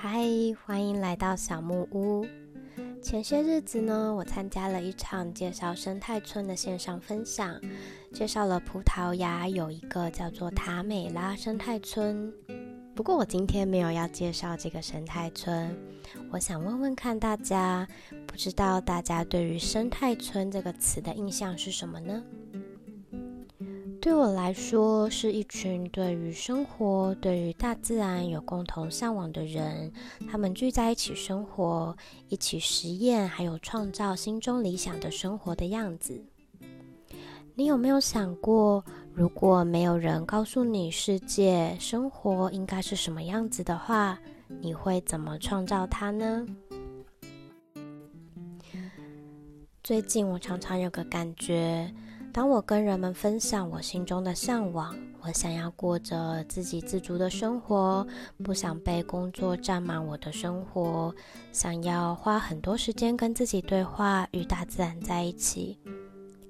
嗨，欢迎来到小木屋。前些日子呢，我参加了一场介绍生态村的线上分享，介绍了葡萄牙有一个叫做塔美拉生态村。不过我今天没有要介绍这个生态村，我想问问看大家，不知道大家对于生态村这个词的印象是什么呢？对我来说，是一群对于生活、对于大自然有共同向往的人。他们聚在一起生活，一起实验，还有创造心中理想的生活的样子。你有没有想过，如果没有人告诉你世界生活应该是什么样子的话，你会怎么创造它呢？最近我常常有个感觉。当我跟人们分享我心中的向往，我想要过着自给自足的生活，不想被工作占满我的生活，想要花很多时间跟自己对话，与大自然在一起，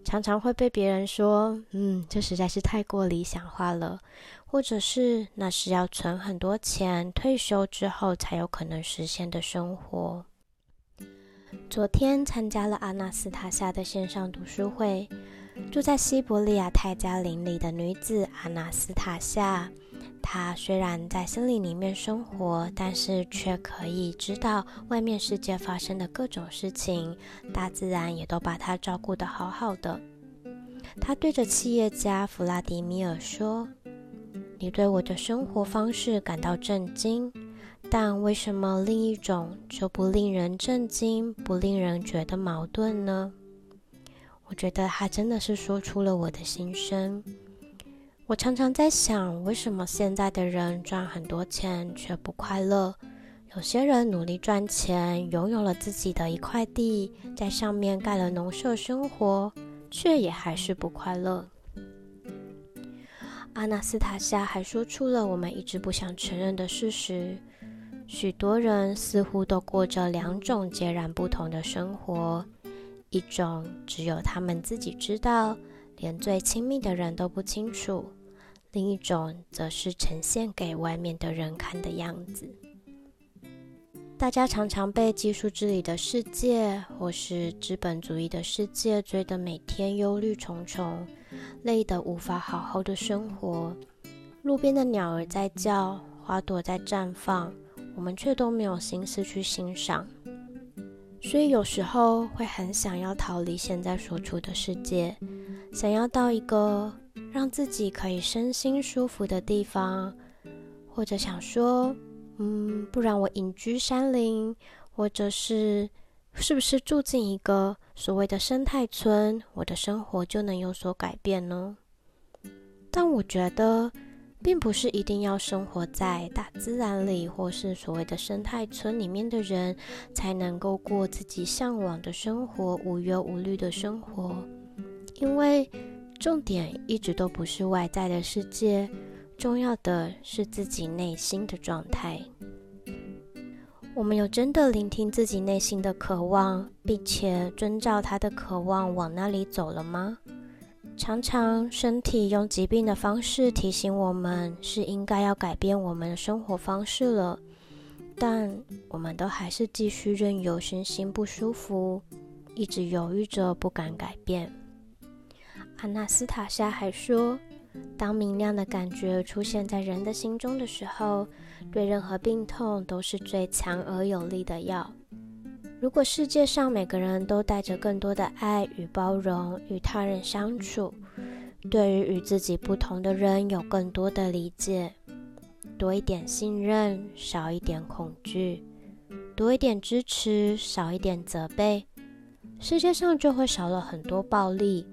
常常会被别人说：“嗯，这实在是太过理想化了。”或者是那是要存很多钱，退休之后才有可能实现的生活。昨天参加了阿纳斯塔夏的线上读书会。住在西伯利亚泰加林里的女子阿纳斯塔夏，她虽然在森林里面生活，但是却可以知道外面世界发生的各种事情，大自然也都把她照顾得好好的。她对着企业家弗拉迪米尔说：“你对我的生活方式感到震惊，但为什么另一种就不令人震惊，不令人觉得矛盾呢？”我觉得他真的是说出了我的心声。我常常在想，为什么现在的人赚很多钱却不快乐？有些人努力赚钱，拥有了自己的一块地，在上面盖了农舍生活，却也还是不快乐。阿纳斯塔夏还说出了我们一直不想承认的事实：许多人似乎都过着两种截然不同的生活。一种只有他们自己知道，连最亲密的人都不清楚；另一种则是呈现给外面的人看的样子。大家常常被技术治理的世界，或是资本主义的世界追得每天忧虑重重，累得无法好好的生活。路边的鸟儿在叫，花朵在绽放，我们却都没有心思去欣赏。所以有时候会很想要逃离现在所处的世界，想要到一个让自己可以身心舒服的地方，或者想说，嗯，不然我隐居山林，或者是是不是住进一个所谓的生态村，我的生活就能有所改变呢？但我觉得。并不是一定要生活在大自然里，或是所谓的生态村里面的人，才能够过自己向往的生活，无忧无虑的生活。因为重点一直都不是外在的世界，重要的是自己内心的状态。我们有真的聆听自己内心的渴望，并且遵照他的渴望往那里走了吗？常常，身体用疾病的方式提醒我们，是应该要改变我们的生活方式了。但我们都还是继续任由身心不舒服，一直犹豫着不敢改变。阿纳斯塔夏还说，当明亮的感觉出现在人的心中的时候，对任何病痛都是最强而有力的药。如果世界上每个人都带着更多的爱与包容与他人相处，对于与自己不同的人有更多的理解，多一点信任，少一点恐惧，多一点支持，少一点责备，世界上就会少了很多暴力。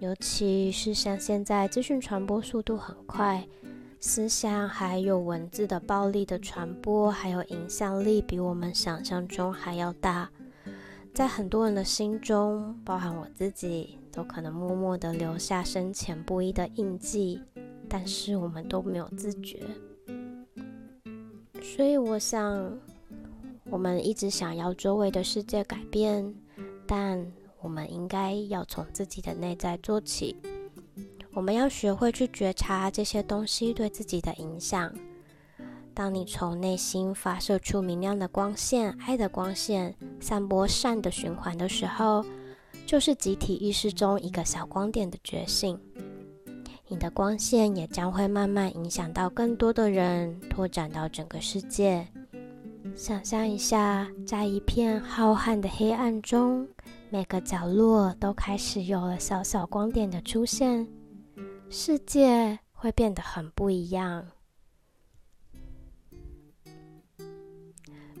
尤其是像现在资讯传播速度很快。思想还有文字的暴力的传播，还有影响力，比我们想象中还要大。在很多人的心中，包含我自己，都可能默默的留下深浅不一的印记，但是我们都没有自觉。所以，我想，我们一直想要周围的世界改变，但我们应该要从自己的内在做起。我们要学会去觉察这些东西对自己的影响。当你从内心发射出明亮的光线、爱的光线，散播善的循环的时候，就是集体意识中一个小光点的觉醒。你的光线也将会慢慢影响到更多的人，拓展到整个世界。想象一下，在一片浩瀚的黑暗中，每个角落都开始有了小小光点的出现，世界会变得很不一样。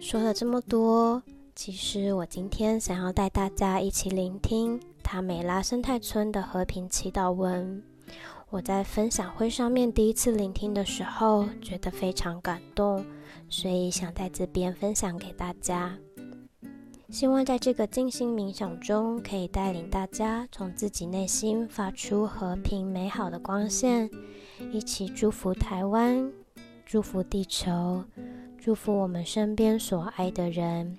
说了这么多，其实我今天想要带大家一起聆听塔美拉生态村的和平祈祷文。我在分享会上面第一次聆听的时候，觉得非常感动，所以想在这边分享给大家。希望在这个静心冥想中，可以带领大家从自己内心发出和平美好的光线，一起祝福台湾，祝福地球，祝福我们身边所爱的人。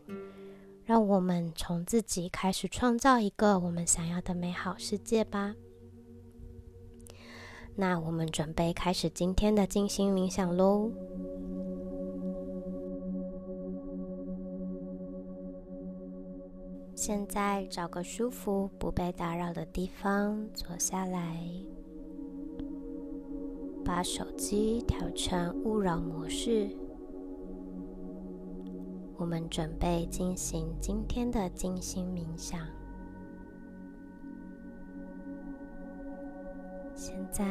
让我们从自己开始创造一个我们想要的美好世界吧。那我们准备开始今天的静心冥想喽。现在找个舒服、不被打扰的地方坐下来，把手机调成勿扰模式。我们准备进行今天的静心冥想。现在，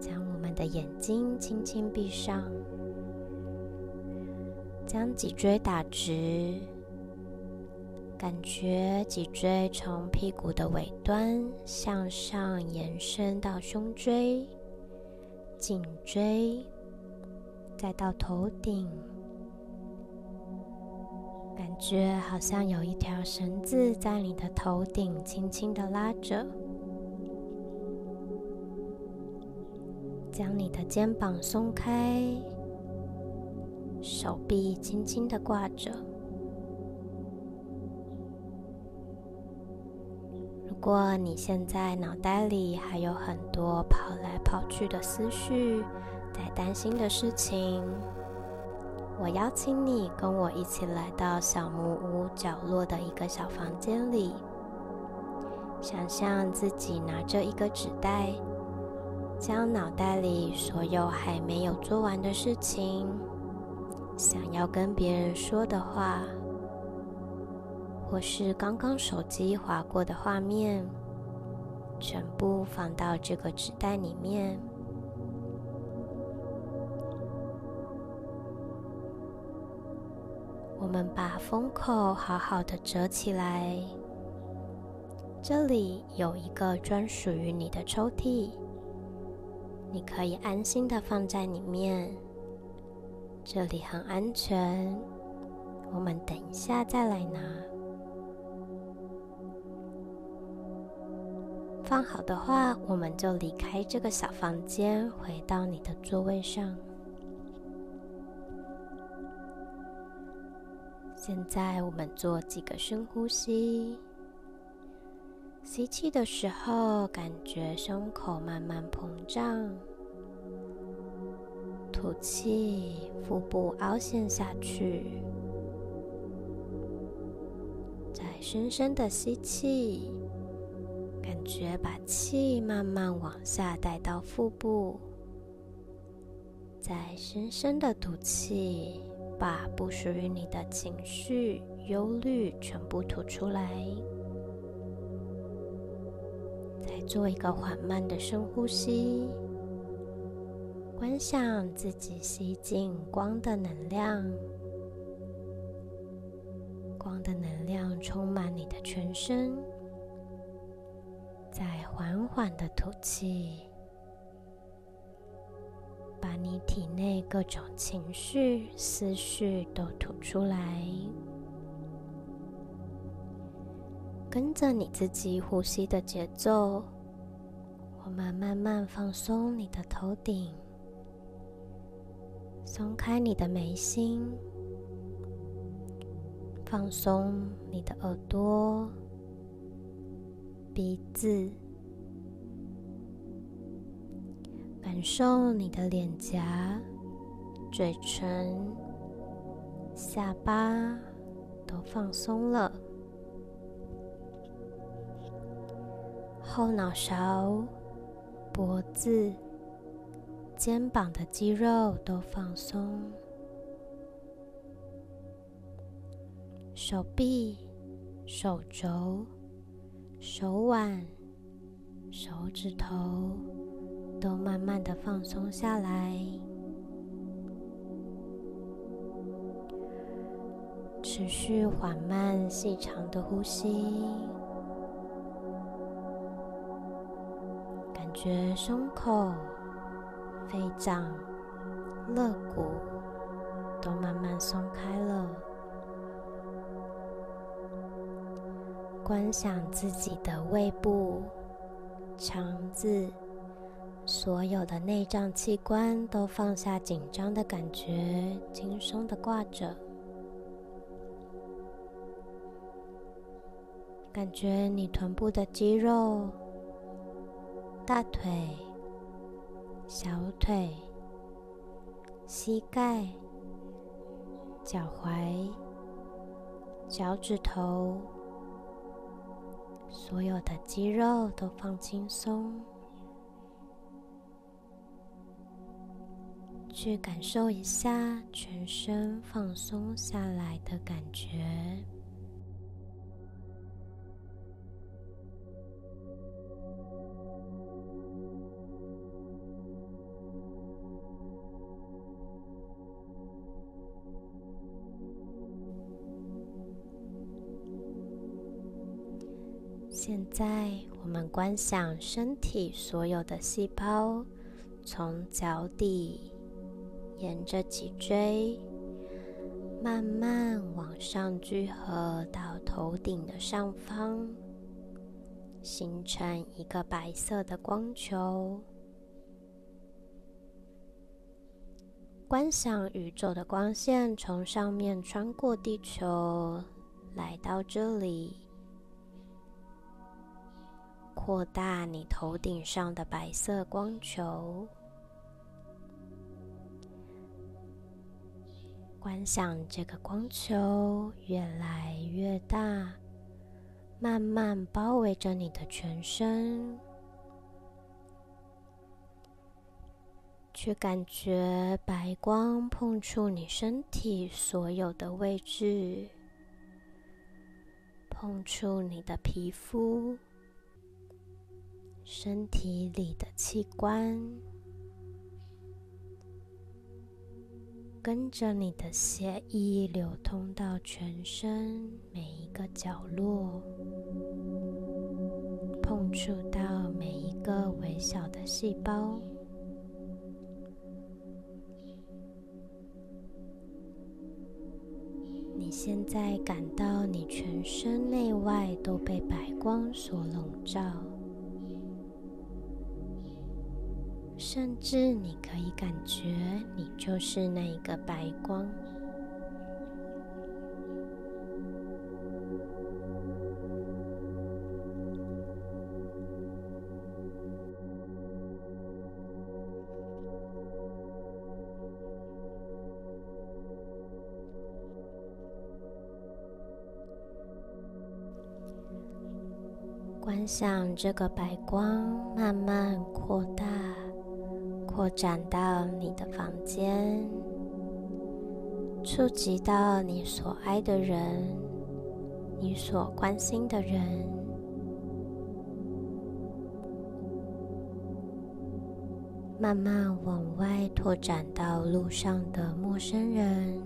将我们的眼睛轻轻闭上，将脊椎打直，感觉脊椎从屁股的尾端向上延伸到胸椎、颈椎，再到头顶，感觉好像有一条绳子在你的头顶轻轻的拉着。将你的肩膀松开，手臂轻轻的挂着。果你现在脑袋里还有很多跑来跑去的思绪，在担心的事情，我邀请你跟我一起来到小木屋角落的一个小房间里，想象自己拿着一个纸袋。将脑袋里所有还没有做完的事情、想要跟别人说的话，或是刚刚手机划过的画面，全部放到这个纸袋里面。我们把封口好好的折起来，这里有一个专属于你的抽屉。你可以安心的放在里面，这里很安全。我们等一下再来拿。放好的话，我们就离开这个小房间，回到你的座位上。现在我们做几个深呼吸。吸气的时候，感觉胸口慢慢膨胀；吐气，腹部凹陷下去。再深深的吸气，感觉把气慢慢往下带到腹部；再深深的吐气，把不属于你的情绪、忧虑全部吐出来。再做一个缓慢的深呼吸，观想自己吸进光的能量，光的能量充满你的全身。再缓缓的吐气，把你体内各种情绪、思绪都吐出来。跟着你自己呼吸的节奏。我们慢慢放松你的头顶，松开你的眉心，放松你的耳朵、鼻子，感受你的脸颊、嘴唇、下巴都放松了，后脑勺、脖子、肩膀的肌肉都放松，手臂、手肘、手腕、手指头都慢慢的放松下来。持续缓慢细长的呼吸，感觉胸口、肺脏、肋骨都慢慢松开了。观想自己的胃部、肠子，所有的内脏器官都放下紧张的感觉，轻松的挂着。感觉你臀部的肌肉、大腿、小腿、膝盖、脚踝、脚趾头，所有的肌肉都放轻松，去感受一下全身放松下来的感觉。现在，我们观想身体所有的细胞，从脚底沿着脊椎，慢慢往上聚合到头顶的上方，形成一个白色的光球。观想宇宙的光线从上面穿过地球，来到这里。扩大你头顶上的白色光球，观想这个光球越来越大，慢慢包围着你的全身，去感觉白光碰触你身体所有的位置，碰触你的皮肤。身体里的器官，跟着你的血液流通到全身每一个角落，碰触到每一个微小的细胞。你现在感到你全身内外都被白光所笼罩。甚至你可以感觉，你就是那一个白光。观想这个白光慢慢扩大。扩展到你的房间，触及到你所爱的人，你所关心的人，慢慢往外拓展到路上的陌生人，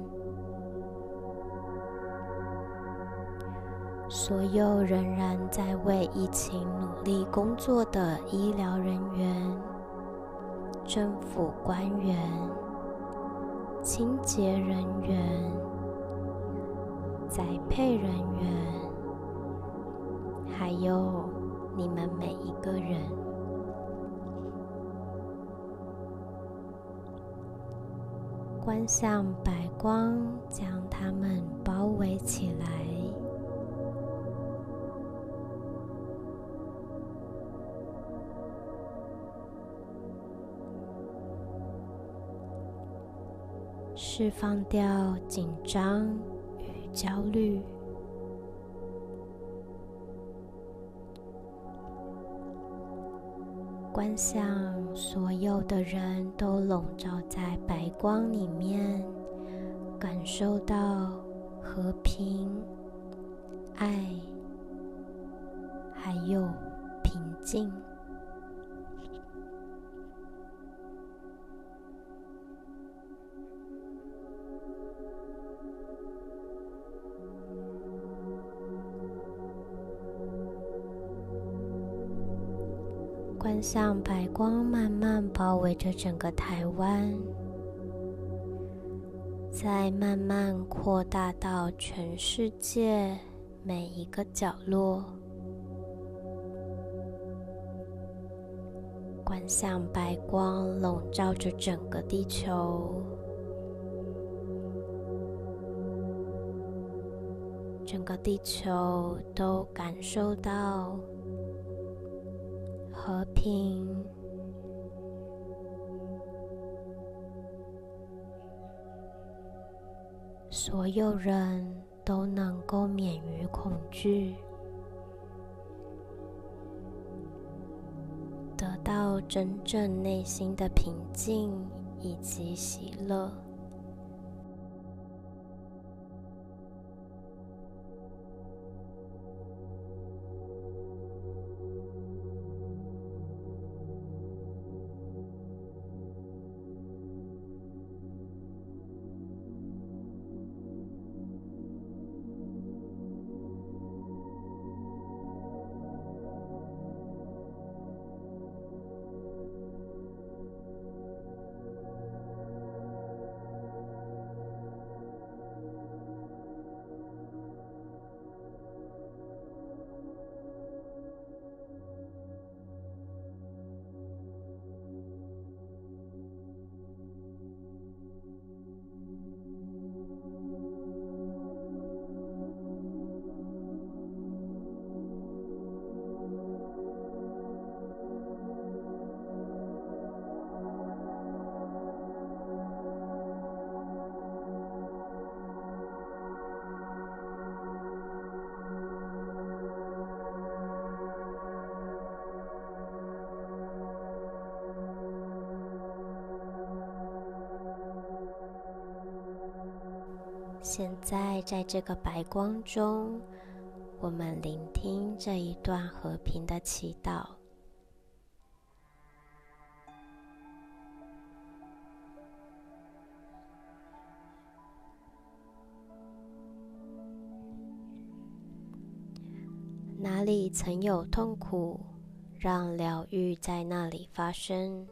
所有仍然在为疫情努力工作的医疗人员。政府官员、清洁人员、栽培人员，还有你们每一个人，观想白光将他们包围起来。释放掉紧张与焦虑。观想所有的人都笼罩在白光里面，感受到和平、爱，还有平静。观想白光慢慢包围着整个台湾，再慢慢扩大到全世界每一个角落。观象白光笼罩着整个地球，整个地球都感受到。和平，所有人都能够免于恐惧，得到真正内心的平静以及喜乐。现在，在这个白光中，我们聆听这一段和平的祈祷。哪里曾有痛苦，让疗愈在那里发生；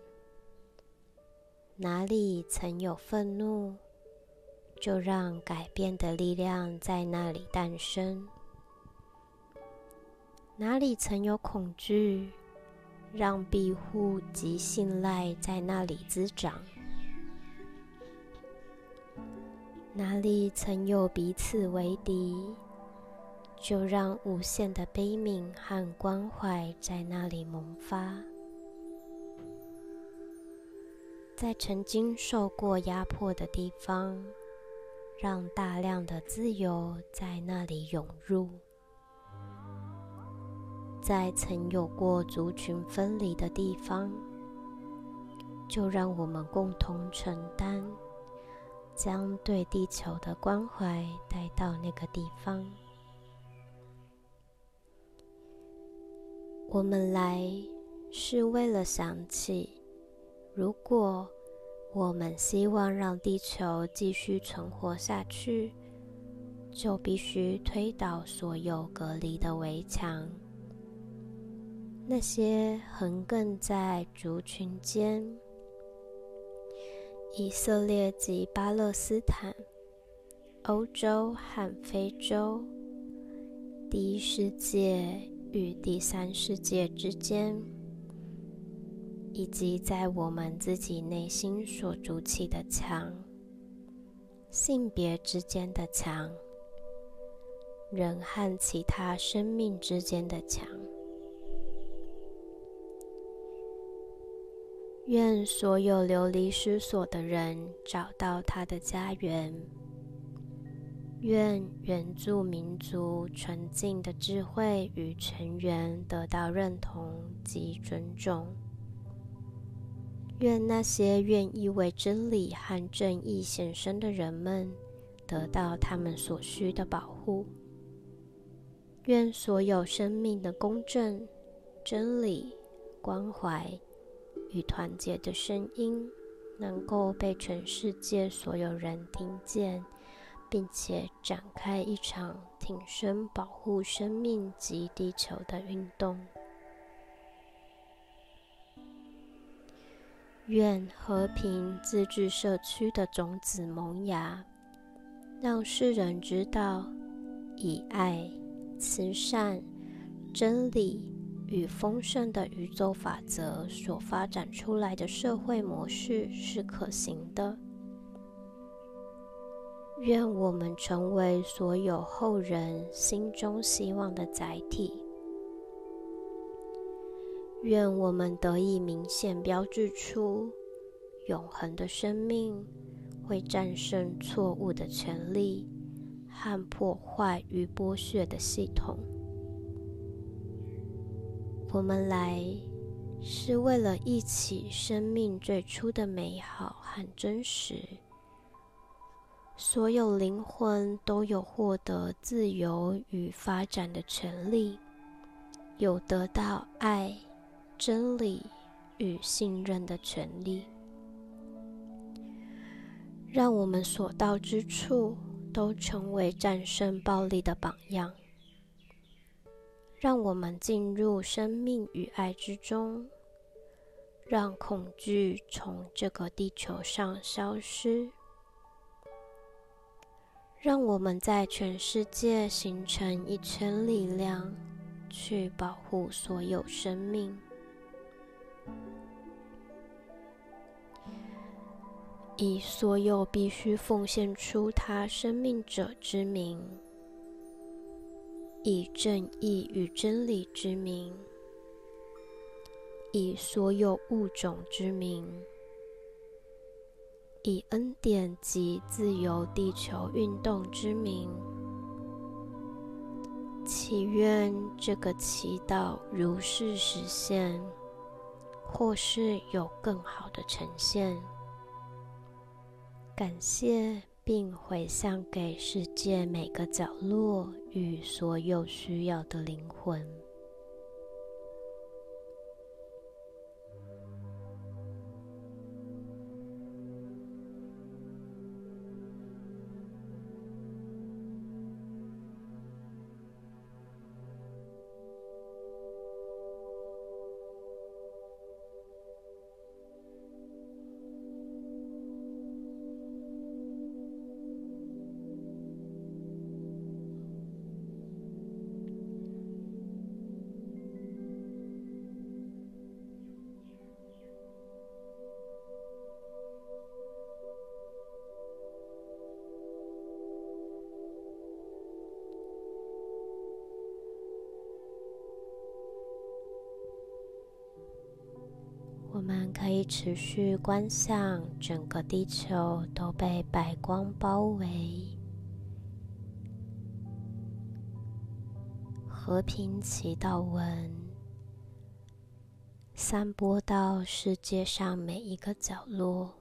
哪里曾有愤怒。就让改变的力量在那里诞生。哪里曾有恐惧，让庇护及信赖在那里滋长。哪里曾有彼此为敌，就让无限的悲悯和关怀在那里萌发。在曾经受过压迫的地方。让大量的自由在那里涌入，在曾有过族群分离的地方，就让我们共同承担，将对地球的关怀带到那个地方。我们来是为了想起，如果。我们希望让地球继续存活下去，就必须推倒所有隔离的围墙。那些横亘在族群间，以色列及巴勒斯坦、欧洲和非洲、第一世界与第三世界之间。以及在我们自己内心所筑起的墙，性别之间的墙，人和其他生命之间的墙，愿所有流离失所的人找到他的家园。愿原住民族纯净的智慧与成员得到认同及尊重。愿那些愿意为真理和正义献身的人们得到他们所需的保护。愿所有生命的公正、真理、关怀与团结的声音能够被全世界所有人听见。并且展开一场挺身保护生命及地球的运动。愿和平自治社区的种子萌芽，让世人知道，以爱、慈善、真理与丰盛的宇宙法则所发展出来的社会模式是可行的。愿我们成为所有后人心中希望的载体。愿我们得以明显标志出，永恒的生命会战胜错误的权利和破坏与剥削的系统。我们来是为了忆起生命最初的美好和真实。所有灵魂都有获得自由与发展的权利，有得到爱、真理与信任的权利。让我们所到之处都成为战胜暴力的榜样。让我们进入生命与爱之中，让恐惧从这个地球上消失。让我们在全世界形成一圈力量，去保护所有生命，以所有必须奉献出他生命者之名，以正义与真理之名，以所有物种之名。以恩典及自由地球运动之名，祈愿这个祈祷如是实现，或是有更好的呈现。感谢，并回向给世界每个角落与所有需要的灵魂。我们可以持续观想，整个地球都被白光包围，和平祈祷文散播到世界上每一个角落。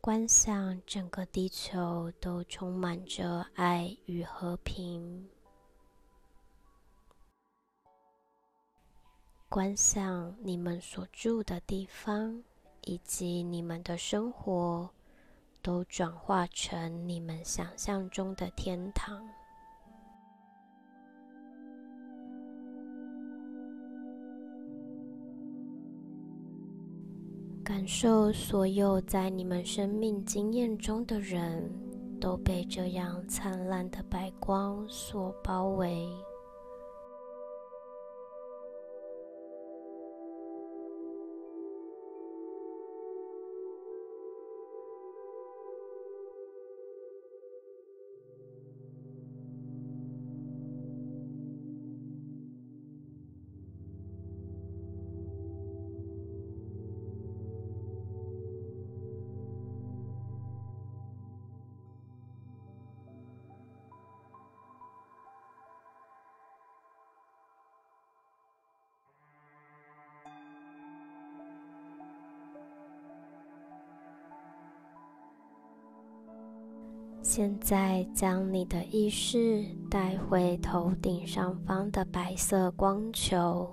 观想整个地球都充满着爱与和平。观想你们所住的地方，以及你们的生活，都转化成你们想象中的天堂。感受所有在你们生命经验中的人都被这样灿烂的白光所包围。现在将你的意识带回头顶上方的白色光球，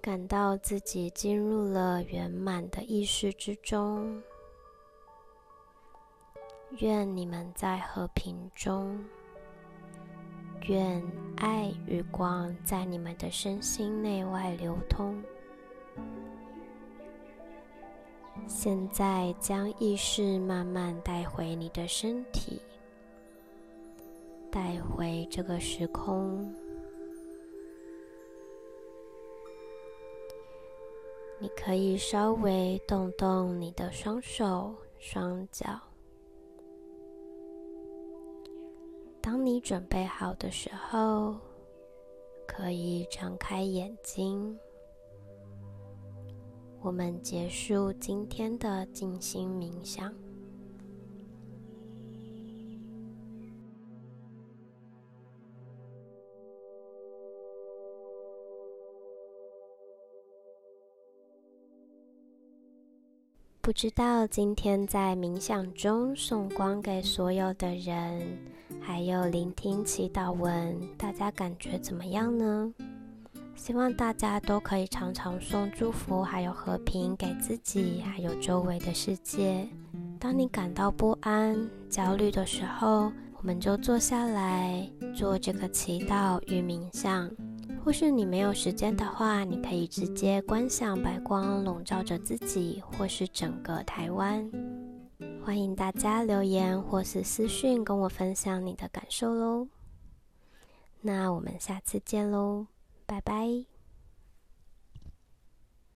感到自己进入了圆满的意识之中。愿你们在和平中，愿爱与光在你们的身心内外流通。现在将意识慢慢带回你的身体，带回这个时空。你可以稍微动动你的双手、双脚。当你准备好的时候，可以张开眼睛。我们结束今天的静心冥想。不知道今天在冥想中送光给所有的人，还有聆听祈祷文，大家感觉怎么样呢？希望大家都可以常常送祝福，还有和平给自己，还有周围的世界。当你感到不安、焦虑的时候，我们就坐下来做这个祈祷与冥想。或是你没有时间的话，你可以直接观想白光笼罩着自己，或是整个台湾。欢迎大家留言或是私讯跟我分享你的感受喽。那我们下次见喽。拜拜。